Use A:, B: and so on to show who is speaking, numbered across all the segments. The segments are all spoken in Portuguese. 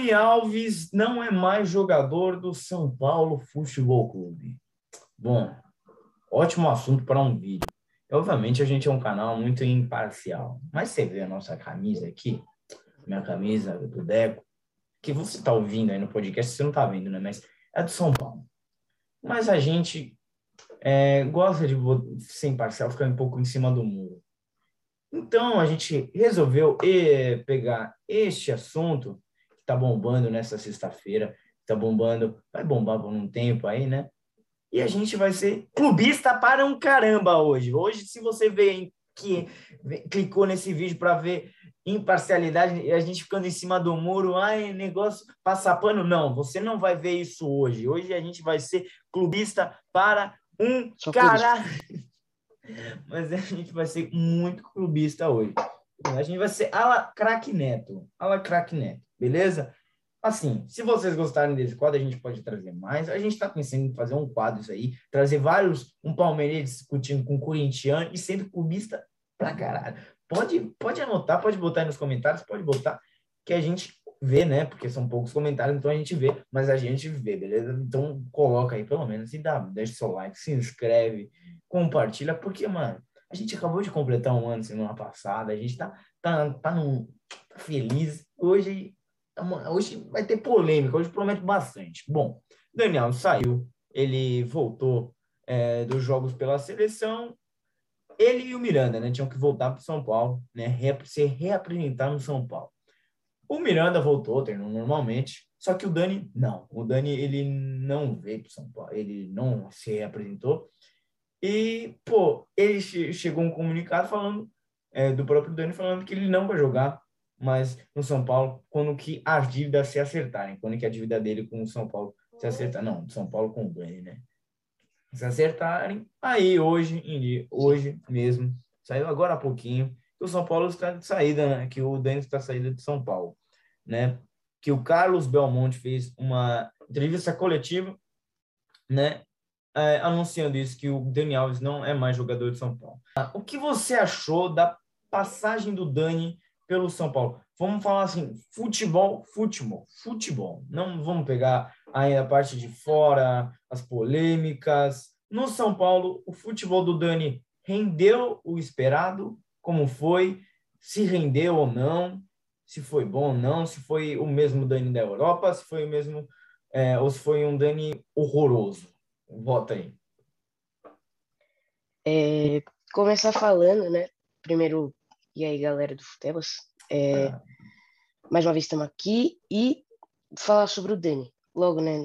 A: Dani Alves não é mais jogador do São Paulo Futebol Clube. Bom, ótimo assunto para um vídeo. Obviamente a gente é um canal muito imparcial, mas você vê a nossa camisa aqui, minha camisa do Deco, que você está ouvindo aí no podcast, você não está vendo, né? Mas é do São Paulo. Mas a gente é, gosta de ser imparcial, ficar um pouco em cima do muro. Então a gente resolveu eh, pegar este assunto está bombando nessa sexta-feira, está bombando, vai bombar por um tempo aí, né? E a gente vai ser clubista para um caramba hoje. Hoje, se você vê que clicou nesse vídeo para ver imparcialidade e a gente ficando em cima do muro, ai, negócio passar pano, não, você não vai ver isso hoje. Hoje a gente vai ser clubista para um cara. Mas a gente vai ser muito clubista hoje. A gente vai ser ala craque neto, ala craque neto, beleza? Assim, se vocês gostarem desse quadro, a gente pode trazer mais. A gente está pensando em fazer um quadro isso aí, trazer vários, um palmeirense discutindo com um corintiano e sempre clubista pra caralho. Pode, pode anotar, pode botar aí nos comentários, pode botar que a gente vê, né? Porque são poucos comentários, então a gente vê, mas a gente vê, beleza? Então coloca aí pelo menos e dá, deixa seu like, se inscreve, compartilha, porque, mano, a gente acabou de completar um ano semana passada, a gente tá, tá, tá, num, tá feliz. Hoje Hoje vai ter polêmica, hoje prometo bastante. Bom, Daniel saiu, ele voltou é, dos jogos pela seleção. Ele e o Miranda, né, tinham que voltar para São Paulo, né, se reapresentar no São Paulo. O Miranda voltou, treinou normalmente, só que o Dani não. O Dani ele não veio para São Paulo, ele não se reapresentou. E, pô, ele chegou um comunicado falando é, do próprio Dani falando que ele não vai jogar mas no São Paulo, quando que as dívidas se acertarem, quando que a dívida dele com o São Paulo se acertar, não, São Paulo com o Dani, né? Se acertarem, aí hoje, hoje mesmo, saiu agora há pouquinho, que o São Paulo está de saída, né? Que o Dani está saída de São Paulo, né? Que o Carlos Belmonte fez uma entrevista coletiva, né? É, anunciando isso, que o Dani Alves não é mais jogador de São Paulo. O que você achou da passagem do Dani pelo São Paulo. Vamos falar assim, futebol, futebol, futebol. Não vamos pegar aí a parte de fora, as polêmicas. No São Paulo, o futebol do Dani rendeu o esperado, como foi, se rendeu ou não, se foi bom ou não, se foi o mesmo Dani da Europa, se foi o mesmo, é, ou se foi um Dani horroroso. Bota aí.
B: É, começar falando, né? Primeiro, e aí, galera do Futebas? É, ah. Mais uma vez estamos aqui e falar sobre o Dani. Logo, né,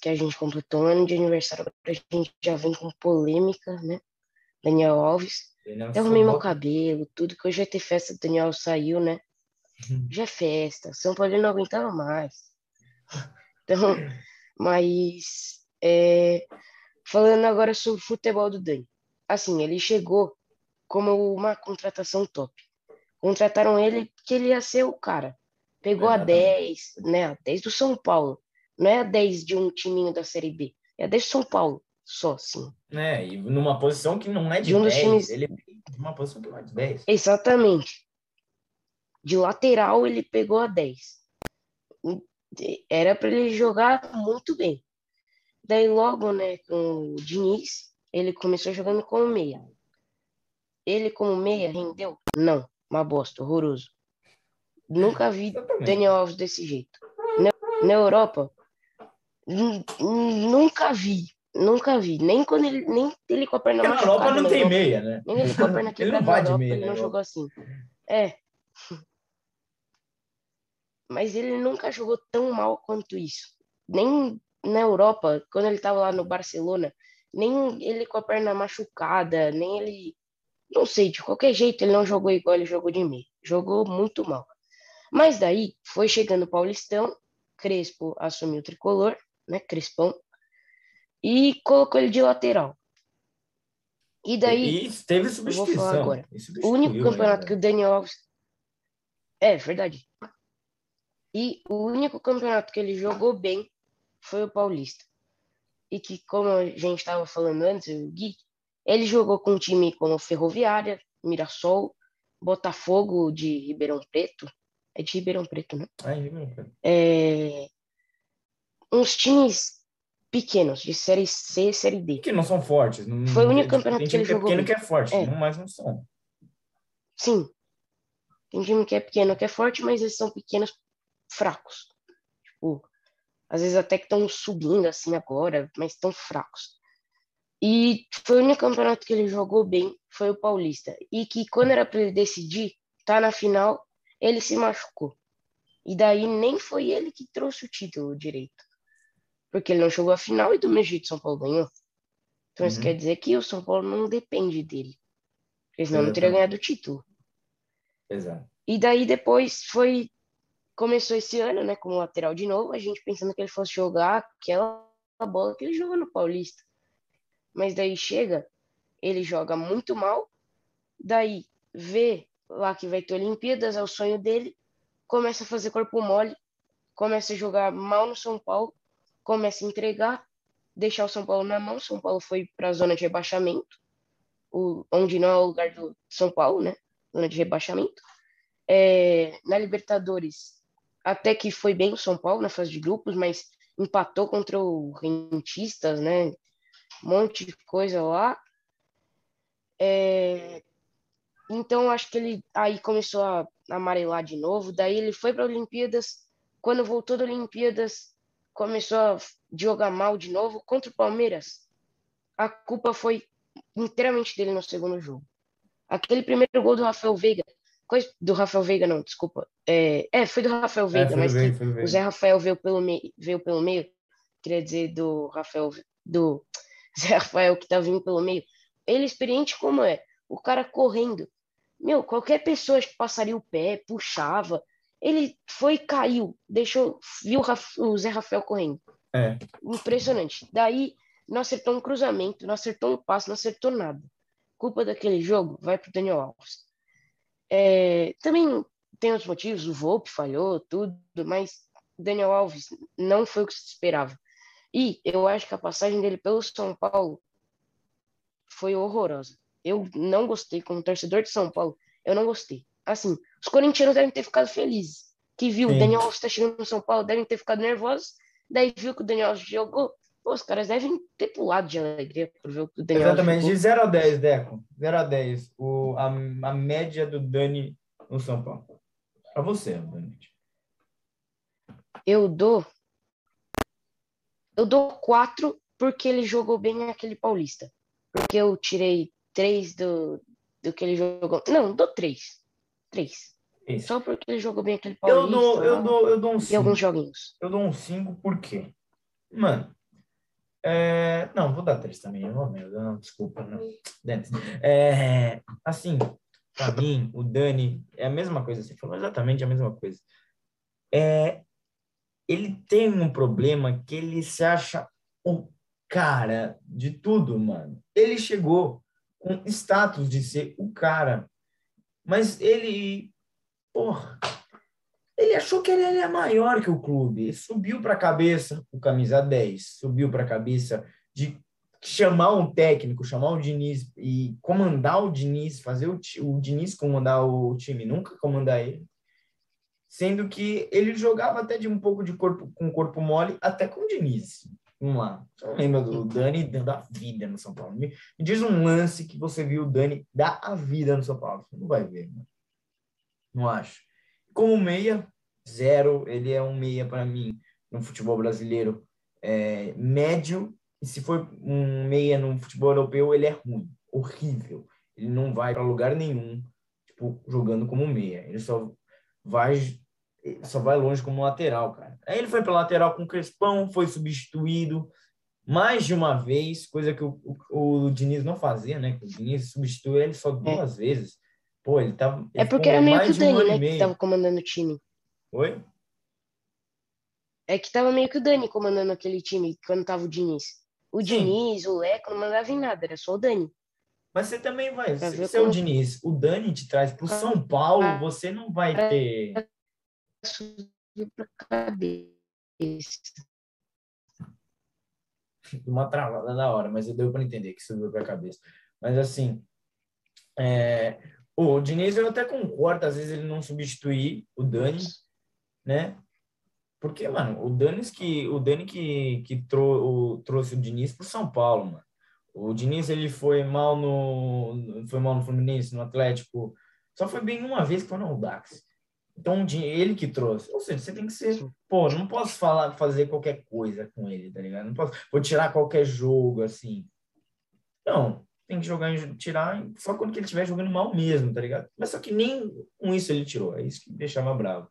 B: que a gente completou um ano de aniversário, a gente já vem com polêmica, né? Daniel Alves. Daniel eu arrumei meu cabelo, tudo, que hoje vai ter festa, Daniel saiu, né? Uhum. Já é festa, São Paulo não aguentava mais. Então, mas é, falando agora sobre o futebol do Dani. Assim, ele chegou como uma contratação top. Contrataram ele porque ele ia ser o cara. Pegou a 10, né? A 10 do São Paulo. Não é a 10 de um timinho da Série B. É a 10 do São Paulo, só, sim.
A: É, e numa posição que não é de, de um 10. Dos times... Ele é uma posição que não é de 10.
B: Exatamente. De lateral, ele pegou a 10. Era para ele jogar muito bem. Daí, logo, né, com o Diniz, ele começou jogando como meia. Ele, como meia, rendeu? Não. Uma bosta, horroroso. Nunca vi Daniel Alves desse jeito. Na, na Europa, nunca vi. Nunca vi. Nem quando ele. Nem ele com a perna
A: Porque na Europa não tem Europa, meia, né?
B: Nem ele com a perna quebrada. ele não vai de meia. Ele não jogou assim. É. Mas ele nunca jogou tão mal quanto isso. Nem na Europa, quando ele estava lá no Barcelona, nem ele com a perna machucada, nem ele não sei, de qualquer jeito ele não jogou igual ele jogou de mim. Jogou muito mal. Mas daí foi chegando o Paulistão, Crespo assumiu o tricolor, né? Crespão, e colocou ele de lateral. E daí.
A: E teve substituição. agora.
B: O único campeonato né? que o Daniel Alves. É, verdade. E o único campeonato que ele jogou bem foi o Paulista. E que, como a gente estava falando antes, o Gui, ele jogou com um time como Ferroviária, Mirassol, Botafogo de Ribeirão Preto, É de Ribeirão Preto, né?
A: É, Ribeirão Preto.
B: É, uns times pequenos, de Série C, Série D.
A: Que não são fortes. Não,
B: Foi o único
A: tem
B: campeonato
A: time
B: que ele
A: que é
B: jogou
A: pequeno
B: bem.
A: que é forte,
B: É.
A: mas não são.
B: Sim. Tem time que é pequeno, que é forte, mas eles são pequenos, fracos. Tipo, às vezes até que estão subindo assim agora, mas estão fracos. E foi o único campeonato que ele jogou bem, foi o Paulista. E que quando era para ele decidir, tá na final, ele se machucou. E daí nem foi ele que trouxe o título direito. Porque ele não jogou a final e do mesmo jeito São Paulo ganhou. Então isso
A: Uhum.
B: quer dizer que o São Paulo não depende dele. Porque senão não teria ganhado o título.
A: Exato.
B: E daí depois foi. Começou esse ano, né, como lateral de novo, a gente pensando que ele fosse jogar aquela bola que ele jogou no Paulista. Mas daí chega, ele joga muito mal, daí vê lá que vai ter Olimpíadas, é o sonho dele, começa a fazer corpo mole, começa a jogar mal no São Paulo, começa a entregar, deixar o São Paulo na mão. São Paulo foi para a zona de rebaixamento, o, onde não é o lugar do São Paulo, né? Zona de rebaixamento. É, na Libertadores, até que foi bem o São Paulo na fase de grupos, mas empatou contra o Rentistas, né? Monte de coisa lá. É, então, acho que ele aí começou a amarelar de novo. Daí ele foi para Olimpíadas. Quando voltou da Olimpíadas, começou a jogar mal de novo contra o Palmeiras. A culpa foi inteiramente dele no segundo jogo. Aquele primeiro gol do Rafael Veiga, coisa do Rafael Veiga não, desculpa. É, é foi do Rafael Veiga,
A: É,
B: mas
A: Veiga,
B: que
A: foi do
B: o. Zé Rafael veio pelo meio, veio pelo meio, queria dizer do Rafael do Zé Rafael que tá vindo pelo meio. Ele experiente como é, o cara correndo. Meu, qualquer pessoa que passaria o pé, puxava. Ele foi e caiu, deixou, viu o Zé Rafael correndo.
A: É.
B: Impressionante. Daí não acertou um cruzamento, não acertou um passe, não acertou nada. Culpa daquele jogo vai pro Daniel Alves. É, também tem outros motivos, o Volpe falhou, tudo, mas Daniel Alves não foi o que se esperava. E eu acho que a passagem dele pelo São Paulo foi horrorosa. Eu não gostei, como torcedor de São Paulo, eu não gostei. Assim, os corintianos devem ter ficado felizes. Que viu
A: Sim.
B: o Daniel Alves tá chegando no São Paulo, devem ter ficado nervosos. Daí viu que o Daniel Alves jogou. Pô, os caras devem ter pulado de alegria por ver o que o Daniel Alves
A: Exatamente, de
B: jogou.
A: 0 a 10, Deco. 0 a 10. O, a, a média do Dani no São Paulo. Pra você, obviamente.
B: Eu dou. Eu dou quatro porque ele jogou bem aquele Paulista. Porque eu tirei três do, do que ele jogou. Não, dou três. Três.
A: Isso.
B: Só porque ele jogou bem aquele Paulista.
A: Eu dou, eu dou, eu dou um
B: E alguns
A: 5.
B: joguinhos.
A: Eu dou um 5 por quê? Mano, é... não, vou dar 3 também. Oh, meu, não, desculpa. Não. É... Assim, pra mim, o Dani é a mesma coisa. Você falou exatamente a mesma coisa. É... Ele tem um problema que ele se acha o cara de tudo, mano. Ele chegou com status de ser o cara, mas ele, porra, ele achou que ele era maior que o clube. Ele subiu para a cabeça o camisa 10, subiu para a cabeça de chamar um técnico, chamar o Diniz e comandar o Diniz, fazer o, o Diniz comandar o time, nunca comandar ele. Sendo que ele jogava até de um pouco de corpo com corpo mole, até com o Diniz. Vamos lá. Você não lembra do Dani dando a vida no São Paulo? Me, me diz um lance que você viu o Dani dar a vida no São Paulo. Você não vai ver, mano. Não acho. Como meia, zero. Ele é um meia para mim no futebol brasileiro é, médio. E se for um meia no futebol europeu, ele é ruim, horrível. Ele não vai para lugar nenhum, tipo, jogando como meia. Ele só vai ele só vai longe como lateral, cara. Aí ele foi para lateral com o Crespão, foi substituído mais de uma vez, coisa que o, o, o Diniz não fazia, né? O Diniz substituiu ele só duas vezes. Pô, ele tava. ele
B: É porque era meio que o
A: um
B: Dani,
A: e
B: né, que tava comandando o time.
A: Oi?
B: É que tava meio que o Dani comandando aquele time quando tava o Diniz. O
A: Sim.
B: Diniz, o Leco não mandava em nada, era só o Dani.
A: Mas você também vai.
B: Pra
A: Se,
B: ver
A: se é o
B: como-
A: Diniz, o Dani te traz pro São Paulo,
B: Ah.
A: você não vai ter.
B: Subiu pra cabeça.
A: uma travada da hora, mas eu deu para entender que subiu para a cabeça. Mas assim, é, O Diniz eu até concordo, às vezes ele não substituir o Dani, né? Porque, mano, o Dani que o Dani que, que trou, o, trouxe o Diniz pro São Paulo, mano. O Diniz ele foi mal no foi mal no Fluminense, no Atlético. Só foi bem uma vez que foi no Audax. Então, ele que trouxe. Ou seja, você tem que ser. Pô, não posso falar, fazer qualquer coisa com ele, tá ligado? Não posso. Vou tirar qualquer jogo, assim. Não, tem que jogar, tirar só quando ele estiver jogando mal mesmo, tá ligado? Mas só que nem com isso ele tirou. É isso que me deixava bravo.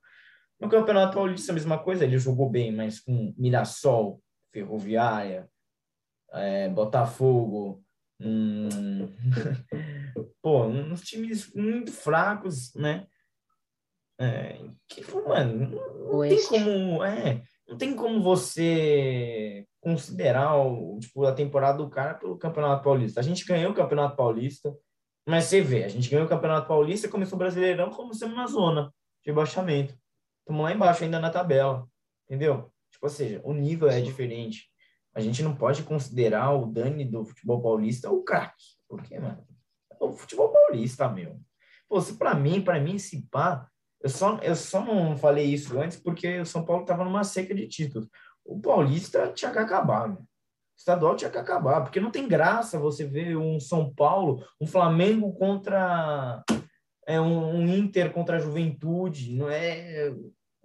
A: No Campeonato Paulista, a mesma coisa. Ele jogou bem, mas com Mirassol, Ferroviária, é, Botafogo. Hum... Pô, uns times muito fracos, né? É, que, mano, não, não tem como. É, não tem como você considerar o, tipo, a temporada do cara pelo Campeonato Paulista. A gente ganhou o Campeonato Paulista, mas você vê, a gente ganhou o Campeonato Paulista, começou o Brasileirão, começamos na zona de rebaixamento. Estamos lá embaixo ainda na tabela, entendeu? Tipo, ou seja, o nível é diferente. A gente não pode considerar o Dani do futebol paulista o craque. Por quê, mano? É o futebol paulista, meu. Pô, se pra mim, pra mim, se pá, eu só, eu só não falei isso antes porque o São Paulo estava numa seca de títulos. O Paulista tinha que acabar, né? O estadual tinha que acabar, porque não tem graça você ver um São Paulo, um Flamengo contra é, um, um Inter contra a Juventude, não é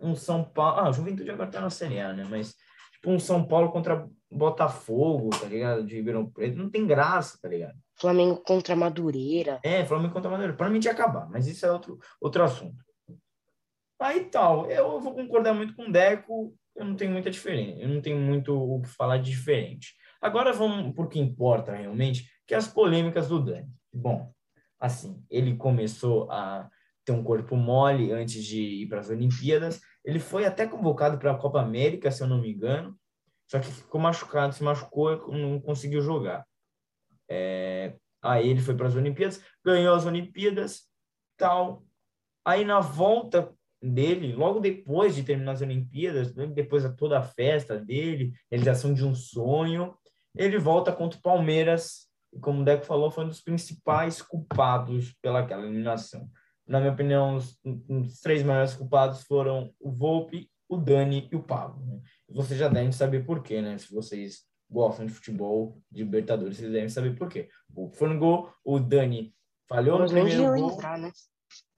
A: um São Paulo. Ah, a Juventude agora tá na Série A, né? Mas tipo um São Paulo contra Botafogo, tá ligado? De Ribeirão Preto, não tem graça, tá ligado?
B: Flamengo contra Madureira.
A: É, Flamengo contra Madureira. Para mim tinha que acabar, mas isso é outro, outro assunto. Aí tal, eu vou concordar muito com o Deco, eu não tenho muita diferença, eu não tenho muito o que falar de diferente. Agora vamos por que importa realmente, que é as polêmicas do Dani. Bom, assim, ele começou a ter um corpo mole antes de ir para as Olimpíadas, ele foi até convocado para a Copa América, se eu não me engano, só que ficou machucado, se machucou, não conseguiu jogar. É, aí ele foi para as Olimpíadas, ganhou as Olimpíadas, tal. Aí na volta dele, logo depois de terminar as Olimpíadas, né, depois de toda a festa dele, realização de um sonho, ele volta contra o Palmeiras, e como o Deco falou, foi um dos principais culpados pelaquela eliminação. Na minha opinião, os, os três maiores culpados foram o Volpe, o Dani e o Pablo. Né? Você já deve saber por quê, né? Se vocês gostam de futebol, de Libertadores, vocês devem saber por quê. O foi no gol, o Dani falhou no primeiro gol. Entrar, né?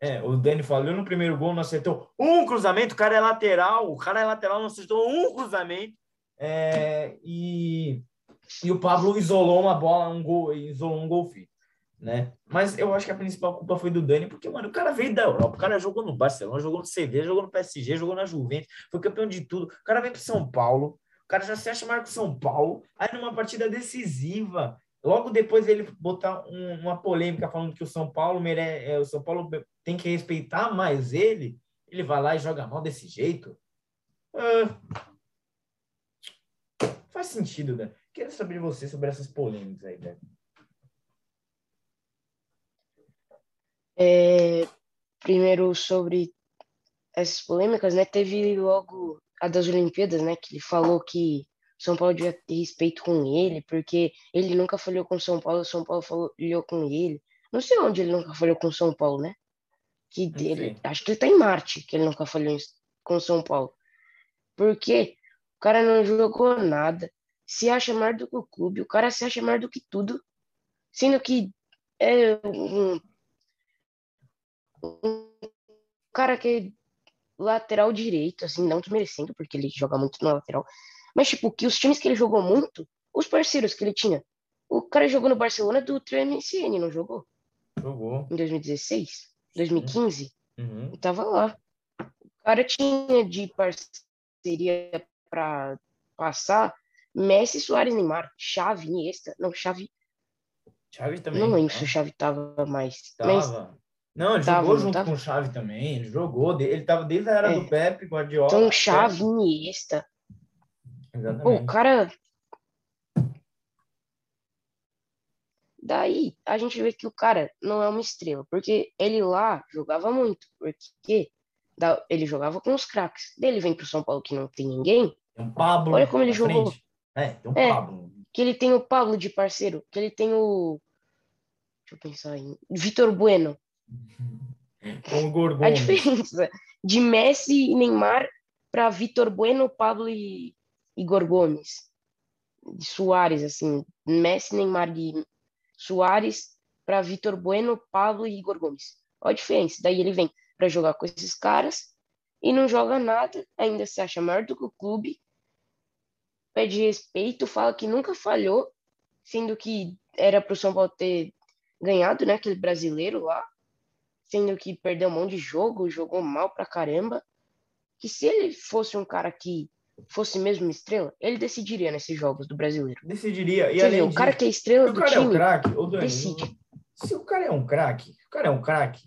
A: É, o Dani falou no primeiro gol, não acertou um cruzamento, o cara é lateral, o cara é lateral, não acertou um cruzamento. É, e, e o Pablo isolou uma bola, um gol, isolou um gol né? Mas eu acho que a principal culpa foi do Dani, porque, mano, o cara veio da Europa, o cara jogou no Barcelona, jogou no CV, jogou no PSG, jogou na Juventus, foi campeão de tudo. O cara vem para São Paulo, o cara já se acha Marco São Paulo, aí numa partida decisiva, Logo depois ele botar um, uma polêmica falando que o São Paulo merece, é, o São Paulo tem que respeitar mais ele, ele vai lá e joga mal desse jeito. Ah, faz sentido, né? Quero saber de você sobre essas polêmicas aí, né?
B: É, primeiro sobre essas polêmicas, né? Teve logo a das Olimpíadas, né? Que ele falou que são Paulo devia ter respeito com ele, porque ele nunca falhou com São Paulo, São Paulo falhou com ele. Não sei onde ele nunca falhou com São Paulo, né? Que dele, acho que ele tá em Marte, que ele nunca falhou com São Paulo. Porque o cara não jogou nada, se acha mais do que o clube, o cara se acha mais do que tudo, sendo que é um, um cara que é lateral direito, assim, não desmerecendo, porque ele joga muito na lateral, mas, tipo, que os times que ele jogou muito, os parceiros que ele tinha. O cara jogou no Barcelona do MSN, não jogou?
A: Jogou.
B: Em 2016? 2015?
A: Uhum.
B: tava lá. O cara tinha de parceria para passar Messi, Soares, Neymar, Chave, Iniesta. Não, Chave.
A: Chave também.
B: Não lembro se o Chave tava mais.
A: Tava. Mas... Não, ele tava, jogou junto tava? com o Chave também. Ele jogou. Ele tava desde a era é. do Pepe, Guardiola.
B: Então, Chave, Iniesta.
A: Exatamente.
B: O cara. Daí a gente vê que o cara não é uma estrela, porque ele lá jogava muito, porque ele jogava com os craques. Ele vem pro São Paulo que não tem ninguém.
A: Tem um Pablo.
B: Olha como ele jogou.
A: Frente. É, tem um é, Pablo.
B: Que ele tem o Pablo de parceiro, que ele tem o. Deixa eu pensar em. Vitor Bueno.
A: Com o Gorgon.
B: A diferença de Messi e Neymar para Vitor Bueno, Pablo e Igor Gomes. De Soares, assim. Messi, Neymar e Soares para Vitor Bueno, Pablo e Igor Gomes. Olha a diferença. Daí ele vem para jogar com esses caras e não joga nada, ainda se acha maior do que o clube, pede respeito, fala que nunca falhou, sendo que era para o São Paulo ter ganhado, né, aquele brasileiro lá, sendo que perdeu um monte de jogo, jogou mal pra caramba, que se ele fosse um cara que fosse mesmo estrela, ele decidiria nesses jogos do brasileiro.
A: Decidiria.
B: E o cara que é estrela do time,
A: é um craque, Dani,
B: decide.
A: Se o cara é um craque, o cara é um craque,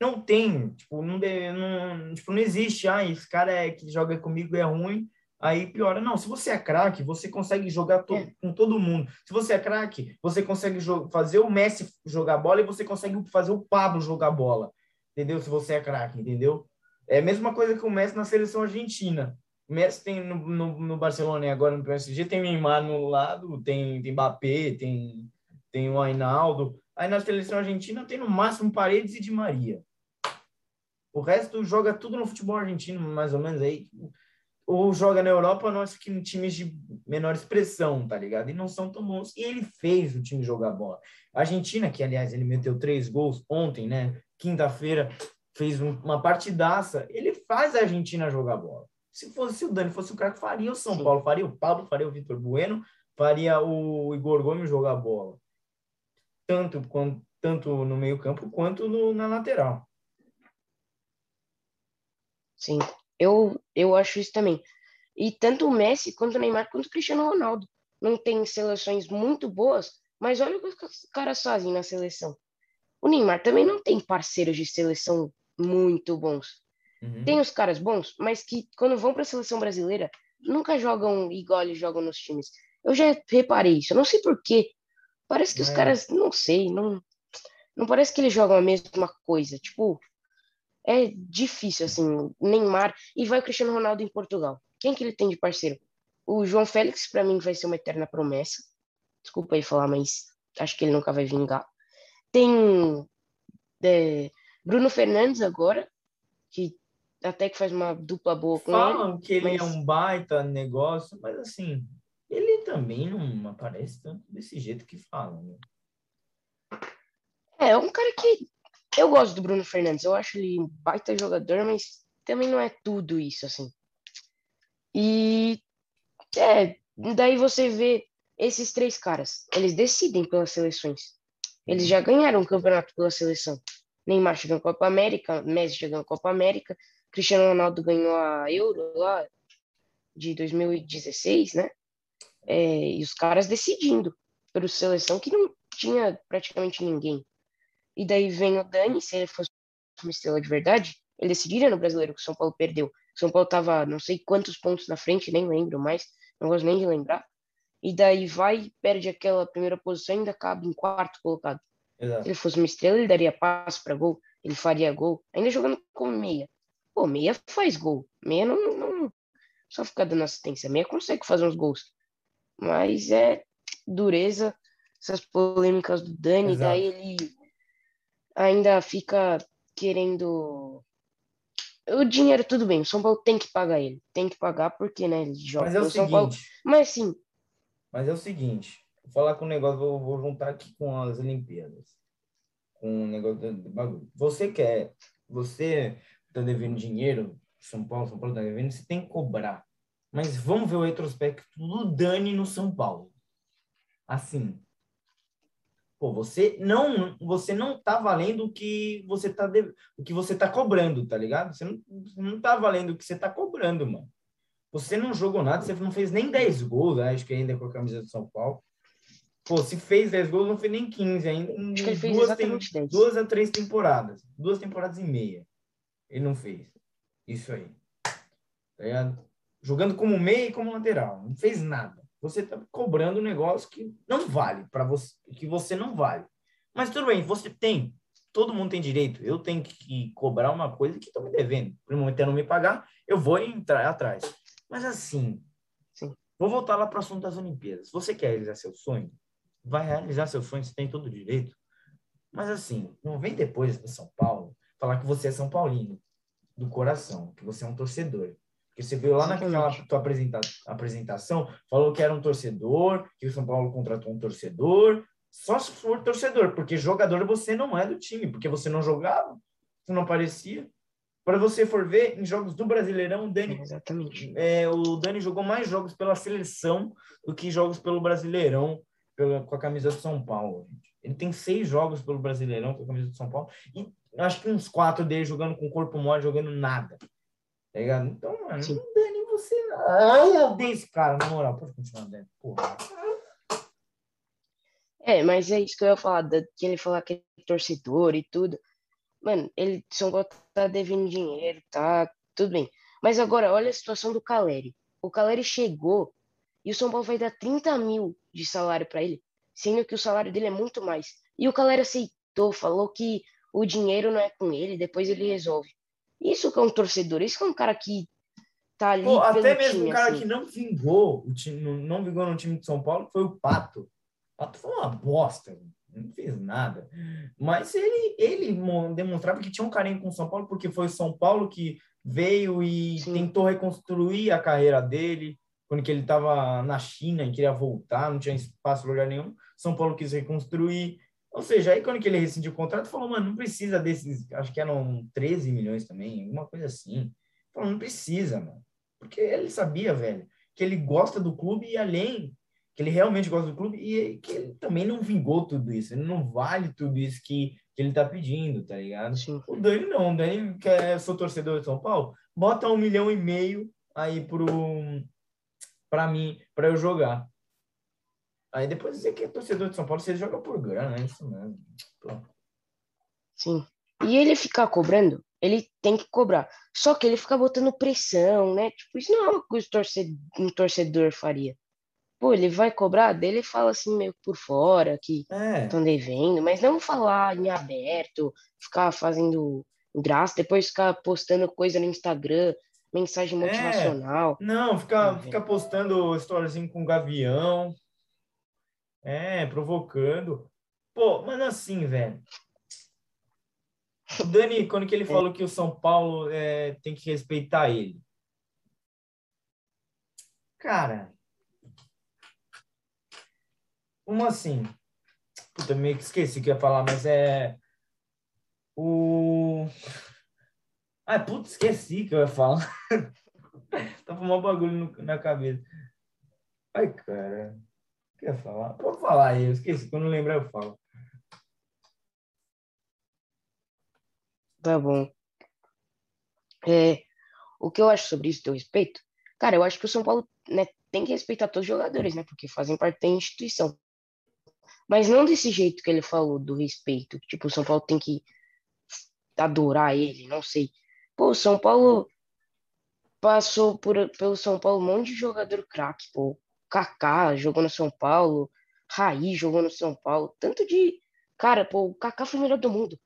A: não tem, tipo, não, não, tipo, não existe, ah, esse cara é, que joga comigo é ruim, aí piora. Não, se você é craque, você consegue jogar to é. com todo mundo. Se você é craque, você consegue fazer o Messi jogar bola e você consegue fazer o Pablo jogar bola. Entendeu? Se você é craque, entendeu? É a mesma coisa que o Messi na seleção argentina. Messi tem no, no, no Barcelona e agora no PSG, tem Neymar no lado, tem, tem Mbappé, tem, tem o Ainaldo. Aí na seleção argentina tem no máximo Paredes e Di Maria. O resto joga tudo no futebol argentino, mais ou menos aí ou joga na Europa, nós que em times de menor expressão, tá ligado? E não são tão bons. E ele fez o time jogar bola. A Argentina, que aliás ele meteu três gols ontem, né? Quinta-feira fez uma partidaça. Ele faz a Argentina jogar bola. Se fosse o Dani, fosse o cara que faria o São Sim. Paulo, faria o Pablo, faria o Vitor Bueno, faria o Igor Gomes jogar bola. Tanto, quanto, tanto no meio-campo quanto no, na lateral.
B: Sim, eu, eu acho isso também. E tanto o Messi, quanto o Neymar, quanto o Cristiano Ronaldo. Não tem seleções muito boas, mas olha o que os caras fazem na seleção. O Neymar também não tem parceiros de seleção muito bons. Uhum. Tem os caras bons, mas que quando vão para a seleção brasileira nunca jogam igual eles jogam nos times. Eu já reparei isso, eu não sei porquê. Parece que é. os caras, não sei, não, não parece que eles jogam a mesma coisa. Tipo, é difícil, assim, Neymar, e vai o Cristiano Ronaldo em Portugal. Quem que ele tem de parceiro? O João Félix, para mim, vai ser uma eterna promessa. Desculpa aí falar, mas acho que ele nunca vai vingar. Tem é, Bruno Fernandes agora, até que faz uma dupla boa com
A: Falam
B: ele.
A: Falam que ele é mas... é um baita negócio, mas assim, ele também não aparece tanto desse jeito que falam. Né?
B: É, é um cara que eu gosto do Bruno Fernandes, eu acho ele um baita jogador, mas também não é tudo isso, assim. E é, daí você vê esses três caras, eles decidem pelas seleções. Eles já ganharam o campeonato pela seleção. Neymar chegou na Copa América, Messi chegou na Copa América, Cristiano Ronaldo ganhou a Euro lá de 2016, né? É, e os caras decidindo pela seleção que não tinha praticamente ninguém. E daí vem o Dani, se ele fosse uma estrela de verdade, ele decidiria no brasileiro que o São Paulo perdeu. O São Paulo tava não sei quantos pontos na frente, nem lembro mais, não gosto nem de lembrar. E daí vai, perde aquela primeira posição e ainda acaba em quarto colocado. Exato. Se ele fosse uma estrela, ele daria passo para gol, ele faria gol, ainda jogando como meia. Pô, meia faz gol. Meia não, não só fica dando assistência. Meia consegue fazer uns gols. Mas é dureza, essas polêmicas do Dani, Exato. daí ele ainda fica querendo. O dinheiro, tudo bem, o São Paulo tem que pagar ele. Tem que pagar porque, né, ele joga
A: Mas é o
B: São
A: seguinte,
B: Paulo. Mas sim.
A: Mas é o seguinte, vou falar com o negócio, vou, vou juntar aqui com as Olimpíadas. Com o negócio do bagulho. Você quer, você tá devendo dinheiro, São Paulo, São Paulo tá devendo, você tem que cobrar. Mas vamos ver o retrospecto do Dani no São Paulo. Assim, Pô, você não, você não tá valendo o que você tá, de, o que você tá cobrando, tá ligado? Você não, você não tá valendo o que você tá cobrando, mano. Você não jogou nada, você não fez nem 10 gols, né? acho que ainda com a camisa do São Paulo. Pô, se fez 10 gols, não fez nem 15 ainda.
B: Acho que ele fez duas, tem,
A: duas a três temporadas. Duas temporadas e meia. Ele não fez. Isso aí. Tá ligado? Jogando como meia e como lateral. Não fez nada você está cobrando um negócio que não vale para você, que você não vale. Mas tudo bem, você tem, todo mundo tem direito. Eu tenho que cobrar uma coisa que estou me devendo. No momento não me pagar, eu vou entrar atrás. Mas assim, Sim. vou voltar lá para o assunto das Olimpíadas. Você quer realizar seu sonho? Vai realizar seu sonho, você tem todo o direito. Mas assim, não vem depois do São Paulo falar que você é São Paulino, do coração, que você é um torcedor. Porque você veio lá naquela tua apresenta apresentação, falou que era um torcedor, que o São Paulo contratou um torcedor. Só se for torcedor, porque jogador você não é do time, porque você não jogava, você não aparecia. Para você for ver, em jogos do Brasileirão, o Dani. É, o Dani jogou mais jogos pela seleção do que jogos pelo Brasileirão pela, com a camisa do São Paulo. Ele tem seis jogos pelo Brasileirão com a camisa do São Paulo e acho que uns quatro dele jogando com corpo mole, jogando nada. Tá ligado? Então, mano, Sim. não Dani, você. Ai, eu odeio esse cara, na moral. Pode continuar, Dani. Porra.
B: É, mas é isso que eu ia falar, que ele falar que é torcedor e tudo. Mano, ele São Paulo tá devendo dinheiro, tá tudo bem. Mas agora, olha a situação do Caleri. O Caleri chegou e o São Paulo vai dar 30 mil de salário para ele, sendo que o salário dele é muito mais. E o Caleri aceitou, falou que o dinheiro não é com ele, depois ele resolve. Isso que é um torcedor, isso que é um cara que tá ali. Pô,
A: até mesmo
B: time,
A: um cara
B: assim.
A: que não vingou, o time, não vingou no time de São Paulo foi o Pato. O Pato foi uma bosta não fez nada. Mas ele, ele demonstrava que tinha um carinho com o São Paulo, porque foi o São Paulo que veio e Sim. tentou reconstruir a carreira dele, quando que ele estava na China e queria voltar, não tinha espaço lugar nenhum. São Paulo quis reconstruir. Ou seja, aí quando que ele rescindiu o contrato, falou, mano, não precisa desses, acho que eram 13 milhões também, alguma coisa assim. Falou, não precisa, mano. Porque ele sabia, velho, que ele gosta do clube e além que ele realmente gosta do clube e que ele também não vingou tudo isso, ele não vale tudo isso que, que ele tá pedindo, tá ligado? Sim. O Dani não, o Dani, que é, sou torcedor de São Paulo, bota um milhão e meio aí pro, pra mim, para eu jogar. Aí depois dizer que é torcedor de São Paulo, você joga por grana, é isso mesmo. Pô.
B: Sim. E ele ficar cobrando, ele tem que cobrar. Só que ele fica botando pressão, né? Tipo, isso não é uma coisa que um torcedor faria pô, ele vai cobrar dele fala assim meio por fora que estão é. devendo, mas não falar em aberto, ficar fazendo graça, depois ficar postando coisa no Instagram, mensagem é. motivacional.
A: É. Não, ficar ficar postando storyzinho com gavião. É, provocando. Pô, mano, assim, velho. O Dani, quando que ele falou que o São Paulo é, tem que respeitar ele? Cara, como assim? Puta, meio que esqueci o que ia falar, mas é. O. Ai, puta, esqueci o que eu ia falar. tá com um bagulho no, na cabeça. Ai, cara. O que eu ia falar? Pode falar aí, eu esqueci. Quando lembrar, eu falo.
B: Tá bom. É, o que eu acho sobre isso, teu respeito? Cara, eu acho que o São Paulo né, tem que respeitar todos os jogadores, né? Porque fazem parte da instituição. Mas não desse jeito que ele falou, do respeito. Tipo, o São Paulo tem que adorar ele, não sei. Pô, o São Paulo passou por, pelo São Paulo um monte de jogador craque, pô. Kaká jogou no São Paulo, Raí jogou no São Paulo. Tanto de. Cara, pô, o Kaká foi o melhor do mundo.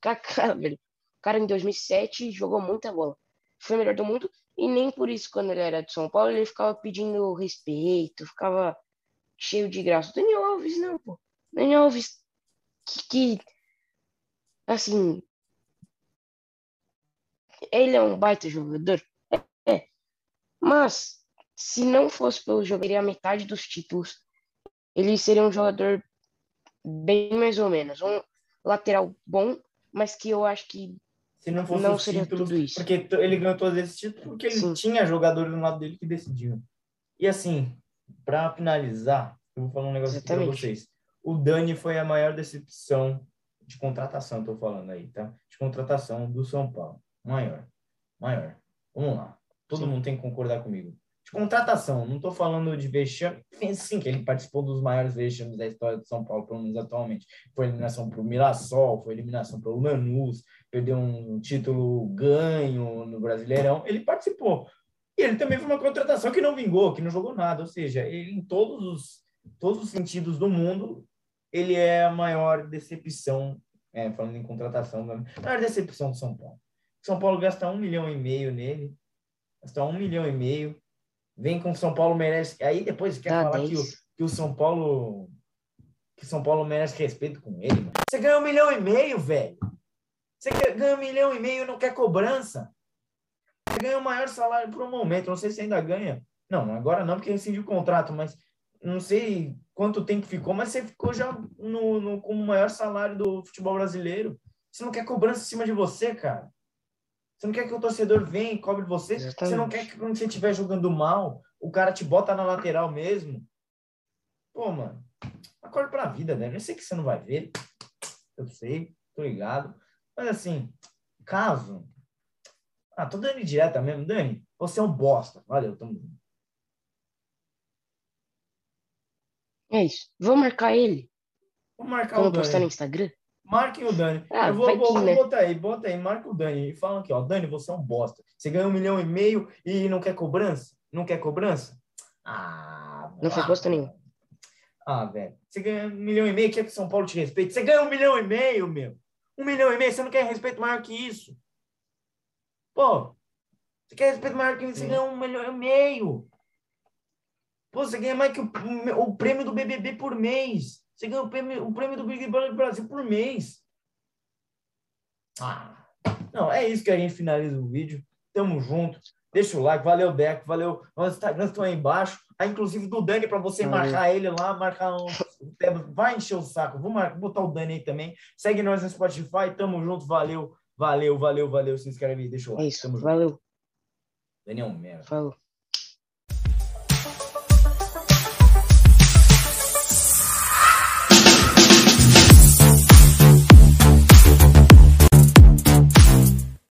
B: Kaká, velho. O cara em 2007 jogou muita bola. Foi o melhor do mundo. E nem por isso, quando ele era de São Paulo, ele ficava pedindo respeito, ficava cheio de graça. Daniel Alves, não, pô. Daniel Alves, que, que assim, ele é um baita jogador, é, mas se não fosse pelo jogo, a metade dos títulos, ele seria um jogador bem mais ou menos, um lateral bom, mas que eu acho que
A: se não fosse não seria títulos, tudo isso. Porque ele ganhou todos esses títulos porque ele Sim. tinha jogadores do lado dele que decidiam. E assim, para finalizar, eu vou falar um negócio para vocês. O Dani foi a maior decepção de contratação, estou falando aí, tá? De contratação do São Paulo. Maior. Maior. Vamos lá. Todo Sim. mundo tem que concordar comigo. De contratação, não estou falando de vexame. Sim, que ele participou dos maiores vexames da história do São Paulo, pelo menos atualmente. Foi eliminação para o Mirassol, foi eliminação para o Lanús, perdeu um título ganho no Brasileirão. Ele participou. E ele também foi uma contratação que não vingou, que não jogou nada. Ou seja, ele, em todos os, todos os sentidos do mundo, ele é a maior decepção, é, falando em contratação, a maior decepção do São Paulo. São Paulo gasta um milhão e meio nele, gasta um milhão e meio, vem com o São Paulo merece. Aí depois quer ah, falar que o, que o São Paulo que São Paulo merece respeito com ele, mano. Você ganha um milhão e meio, velho. Você ganha um milhão e meio e não quer cobrança. Você ganha o maior salário por um momento. Não sei se ainda ganha. Não, agora não, porque rescindiu o contrato, mas não sei quanto tempo ficou, mas você ficou já no, no, como o maior salário do futebol brasileiro. Você não quer cobrança em cima de você, cara. Você não quer que o torcedor venha e cobre você. Exatamente. Você não quer que quando você estiver jogando mal, o cara te bota na lateral mesmo. Pô, mano, acorda pra vida, né? Eu sei que você não vai ver. Eu sei, tô ligado. Mas assim, caso. Ah, tô dando direta mesmo. Dani, você é um bosta. Valeu, tamo junto.
B: É isso. Vamos marcar ele.
A: Vamos marcar
B: Vamos
A: o Dani.
B: postar no Instagram?
A: Marquem o Dani.
B: Ah,
A: eu vou, vou, vou botar aí, bota aí, marca o Dani. E fala aqui, ó. Dani, você é um bosta. Você ganhou um milhão e meio e não quer cobrança? Não quer cobrança? Ah,
B: Não fez
A: ah,
B: bosta nenhuma.
A: Ah, velho. Você ganha um milhão e meio, quer que São Paulo te respeite? Você ganha um milhão e meio, meu. Um milhão e meio, você não quer respeito maior que isso. Pô, você quer respeito maior que isso? Você ganha um milhão e meio. Pô, você ganha mais que o, o prêmio do BBB por mês. Você ganha o prêmio, o prêmio do Big Brother Brasil por mês. Ah, não, é isso que a gente finaliza o vídeo. Tamo junto. Deixa o like. Valeu, Deco. Valeu. Os Instagrams estão aí embaixo. Aí, inclusive, do Dani, para você marcar ele lá, marcar um. Vai encher o saco. Vou mar- botar o Dani aí também. Segue nós no Spotify. Tamo junto. Valeu. Valeu, valeu, valeu. Se inscreve aí. Deixa o
B: É
A: like.
B: isso.
A: Tamo junto.
B: Valeu.
A: Dani é um merda.
B: Falou.